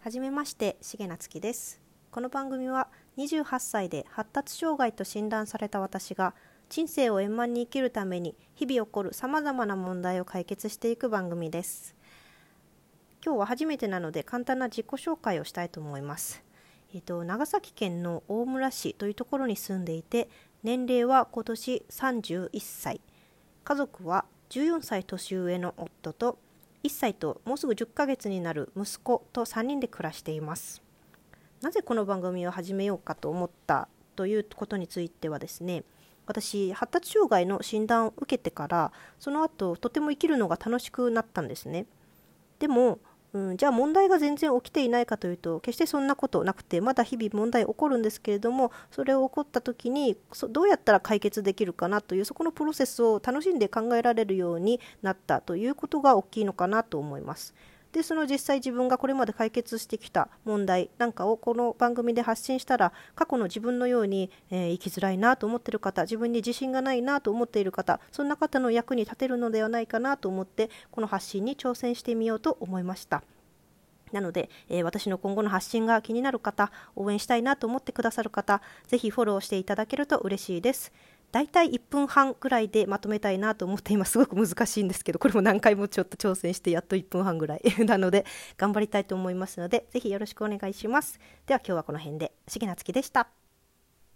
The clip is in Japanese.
はじめまして重夏樹です。この番組は28歳で発達障害と診断された私が人生を円満に生きるために日々起こるさまざまな問題を解決していく番組です。今日は初めてなので簡単な自己紹介をしたいと思います。えっ、と長崎県の大村市というところに住んでいて年齢は今年31歳。家族は14歳年上の夫と1歳ともうすぐ10ヶ月になる息子と3人で暮らしています。なぜこの番組を始めようかと思ったということについてはですね私発達障害の診断を受けてからその後とても生きるのが楽しくなったんですね。でもうん、じゃあ問題が全然起きていないかというと決してそんなことなくてまだ日々問題起こるんですけれどもそれを起こった時にどうやったら解決できるかなというそこのプロセスを楽しんで考えられるようになったということが大きいのかなと思います。でその実際自分がこれまで解決してきた問題なんかをこの番組で発信したら過去の自分のように、えー、生きづらいなと思っている方自分に自信がないなと思っている方そんな方の役に立てるのではないかなと思ってこの発信に挑戦してみようと思いました。なので、えー、私の今後の発信が気になる方、応援したいなと思ってくださる方、ぜひフォローしていただけると嬉しいです。大体1分半くらいでまとめたいなと思って今すごく難しいんですけどこれも何回もちょっと挑戦してやっと1分半ぐらい。なので頑張りたいと思いますのでぜひよろしくお願いします。では今日はこの辺で。重夏樹でした。